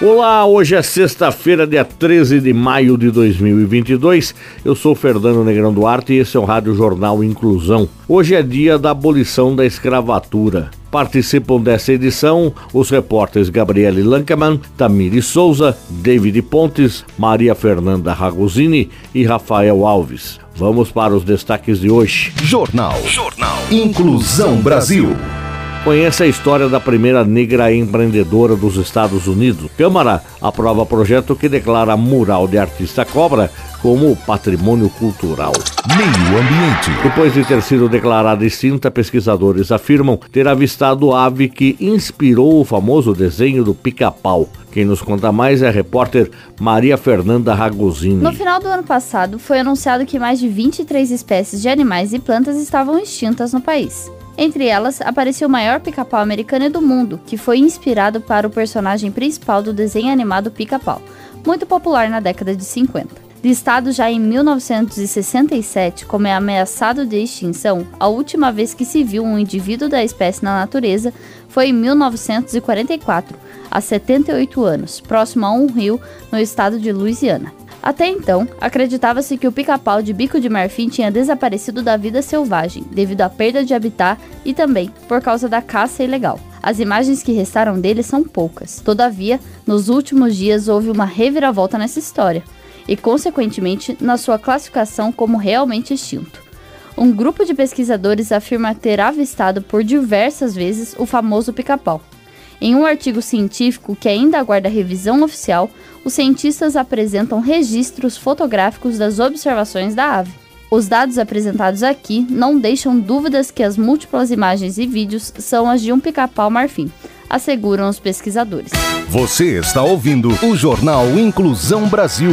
Olá, hoje é sexta-feira, dia 13 de maio de 2022. Eu sou Fernando Negrão Duarte e esse é o Rádio Jornal Inclusão. Hoje é dia da abolição da escravatura. Participam dessa edição os repórteres Gabriele Lankerman, Tamiri Souza, David Pontes, Maria Fernanda Ragosini e Rafael Alves. Vamos para os destaques de hoje. Jornal. Jornal. Inclusão Brasil. Conheça a história da primeira negra empreendedora dos Estados Unidos. Câmara aprova projeto que declara mural de artista cobra como patrimônio cultural. Meio Ambiente. Depois de ter sido declarada extinta, pesquisadores afirmam ter avistado ave que inspirou o famoso desenho do pica-pau. Quem nos conta mais é a repórter Maria Fernanda Ragosini. No final do ano passado, foi anunciado que mais de 23 espécies de animais e plantas estavam extintas no país. Entre elas, apareceu o maior pica-pau americano do mundo, que foi inspirado para o personagem principal do desenho animado Pica-Pau, muito popular na década de 50. Listado já em 1967 como é ameaçado de extinção, a última vez que se viu um indivíduo da espécie na natureza foi em 1944, há 78 anos, próximo a um rio no estado de Louisiana. Até então, acreditava-se que o pica-pau de bico de marfim tinha desaparecido da vida selvagem devido à perda de habitat e também por causa da caça ilegal. As imagens que restaram dele são poucas. Todavia, nos últimos dias houve uma reviravolta nessa história e, consequentemente, na sua classificação como realmente extinto. Um grupo de pesquisadores afirma ter avistado por diversas vezes o famoso pica-pau. Em um artigo científico que ainda aguarda revisão oficial, os cientistas apresentam registros fotográficos das observações da ave. Os dados apresentados aqui não deixam dúvidas que as múltiplas imagens e vídeos são as de um pica-pau marfim, asseguram os pesquisadores. Você está ouvindo o Jornal Inclusão Brasil.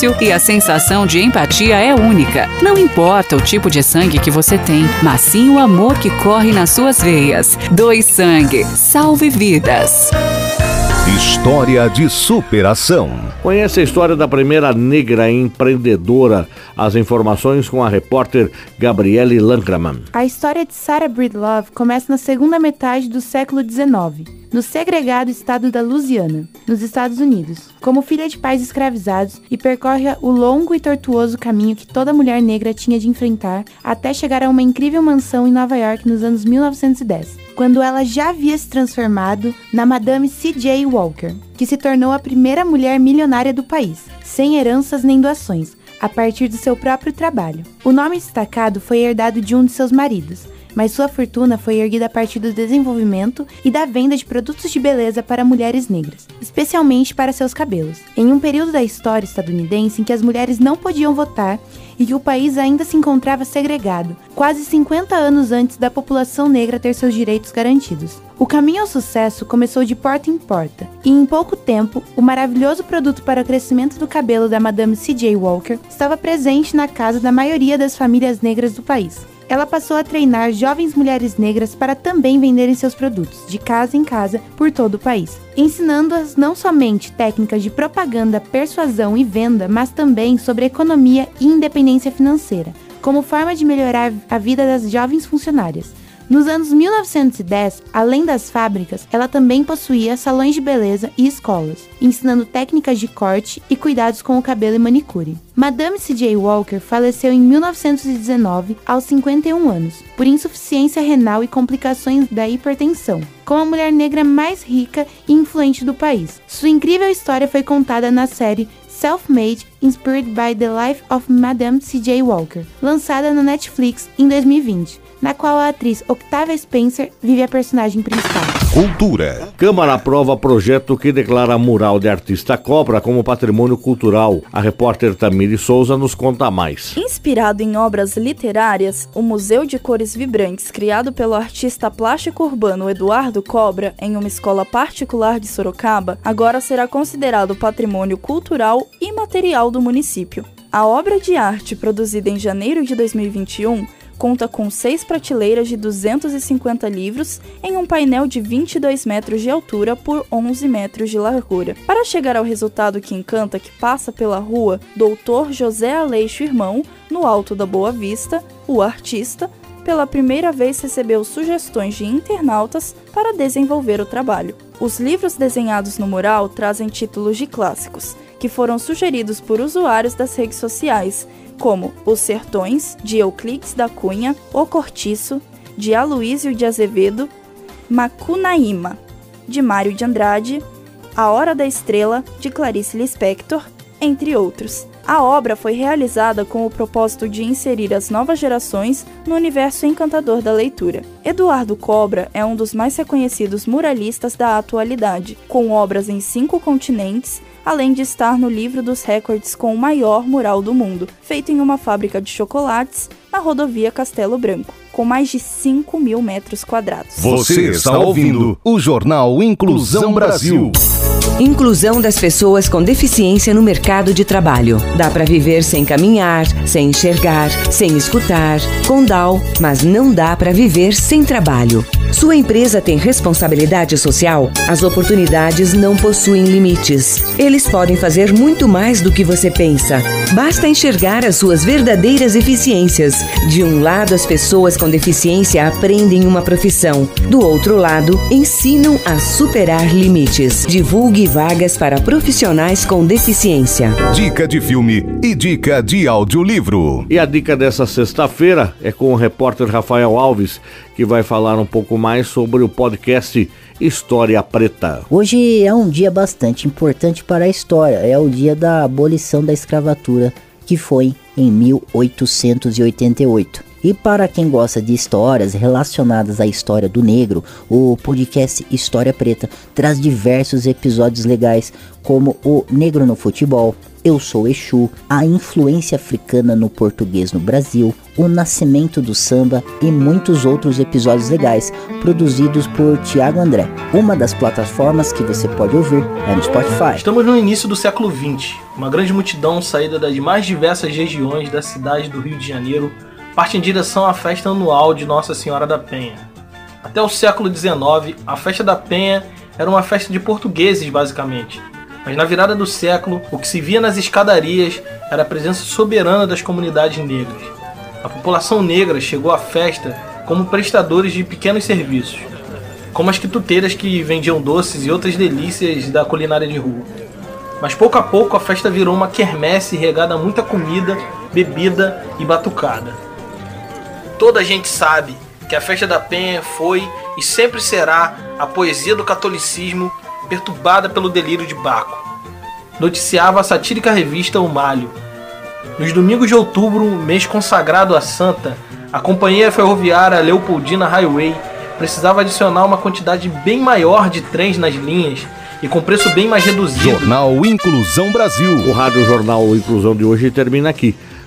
fácil e a sensação de empatia é única. Não importa o tipo de sangue que você tem, mas sim o amor que corre nas suas veias. Doe sangue, salve vidas. História de superação. Conheça a história da primeira negra empreendedora. As informações com a repórter Gabriele Lankraman. A história de Sarah Breedlove começa na segunda metade do século XIX no segregado estado da Louisiana, nos Estados Unidos, como filha de pais escravizados e percorre o longo e tortuoso caminho que toda mulher negra tinha de enfrentar até chegar a uma incrível mansão em Nova York nos anos 1910, quando ela já havia se transformado na Madame C.J. Walker, que se tornou a primeira mulher milionária do país, sem heranças nem doações, a partir do seu próprio trabalho. O nome destacado foi herdado de um de seus maridos, mas sua fortuna foi erguida a partir do desenvolvimento e da venda de produtos de beleza para mulheres negras, especialmente para seus cabelos. Em um período da história estadunidense em que as mulheres não podiam votar e que o país ainda se encontrava segregado, quase 50 anos antes da população negra ter seus direitos garantidos. O caminho ao sucesso começou de porta em porta, e em pouco tempo, o maravilhoso produto para o crescimento do cabelo da Madame C.J. Walker estava presente na casa da maioria das famílias negras do país ela passou a treinar jovens mulheres negras para também venderem seus produtos, de casa em casa, por todo o país, ensinando-as não somente técnicas de propaganda, persuasão e venda, mas também sobre economia e independência financeira, como forma de melhorar a vida das jovens funcionárias. Nos anos 1910, além das fábricas, ela também possuía salões de beleza e escolas, ensinando técnicas de corte e cuidados com o cabelo e manicure. Madame C.J. Walker faleceu em 1919 aos 51 anos, por insuficiência renal e complicações da hipertensão, como a mulher negra mais rica e influente do país. Sua incrível história foi contada na série Self-Made Inspired by the Life of Madame C.J. Walker, lançada na Netflix em 2020 na qual a atriz Octavia Spencer vive a personagem principal. Cultura. Câmara aprova projeto que declara mural de artista Cobra como patrimônio cultural. A repórter Tamiri Souza nos conta mais. Inspirado em obras literárias, o Museu de Cores Vibrantes, criado pelo artista plástico urbano Eduardo Cobra em uma escola particular de Sorocaba, agora será considerado patrimônio cultural e material do município. A obra de arte, produzida em janeiro de 2021, conta com seis prateleiras de 250 livros em um painel de 22 metros de altura por 11 metros de largura. Para chegar ao resultado que encanta que passa pela rua Doutor José Aleixo Irmão, no Alto da Boa Vista, o artista, pela primeira vez recebeu sugestões de internautas para desenvolver o trabalho. Os livros desenhados no mural trazem títulos de clássicos, que foram sugeridos por usuários das redes sociais como Os Sertões, de Euclides da Cunha, O Cortiço, de Aloísio de Azevedo, Macunaíma, de Mário de Andrade, A Hora da Estrela, de Clarice Lispector, entre outros. A obra foi realizada com o propósito de inserir as novas gerações no universo encantador da leitura. Eduardo Cobra é um dos mais reconhecidos muralistas da atualidade, com obras em cinco continentes além de estar no livro dos recordes com o maior mural do mundo, feito em uma fábrica de chocolates na rodovia Castelo Branco, com mais de 5 mil metros quadrados. Você está ouvindo o Jornal Inclusão Brasil. Inclusão das pessoas com deficiência no mercado de trabalho. Dá para viver sem caminhar, sem enxergar, sem escutar, com DAO, mas não dá para viver sem trabalho. Sua empresa tem responsabilidade social? As oportunidades não possuem limites. Eles podem fazer muito mais do que você pensa. Basta enxergar as suas verdadeiras eficiências. De um lado, as pessoas com deficiência aprendem uma profissão. Do outro lado, ensinam a superar limites. Divulgue vagas para profissionais com deficiência. Dica de filme e dica de audiolivro. E a dica dessa sexta-feira é com o repórter Rafael Alves, que vai falar um pouco mais sobre o podcast História Preta. Hoje é um dia bastante importante para a história. É o dia da abolição da escravatura, que foi em 1888. E para quem gosta de histórias relacionadas à história do negro, o podcast História Preta traz diversos episódios legais, como o Negro no Futebol, Eu Sou Exu, a influência africana no português no Brasil, o nascimento do samba e muitos outros episódios legais produzidos por Tiago André. Uma das plataformas que você pode ouvir é no Spotify. Estamos no início do século XX. Uma grande multidão saída das mais diversas regiões da cidade do Rio de Janeiro parte em direção à festa anual de Nossa Senhora da Penha. Até o século XIX, a festa da Penha era uma festa de portugueses, basicamente. Mas na virada do século, o que se via nas escadarias era a presença soberana das comunidades negras. A população negra chegou à festa como prestadores de pequenos serviços, como as quituteiras que vendiam doces e outras delícias da culinária de rua. Mas pouco a pouco a festa virou uma quermesse regada a muita comida, bebida e batucada. Toda a gente sabe que a festa da Penha foi e sempre será a poesia do catolicismo perturbada pelo delírio de Baco. Noticiava a satírica revista O Malho. Nos domingos de outubro, mês consagrado à Santa, a companhia ferroviária Leopoldina Highway precisava adicionar uma quantidade bem maior de trens nas linhas e com preço bem mais reduzido. Jornal Inclusão Brasil. O Rádio Jornal Inclusão de hoje termina aqui.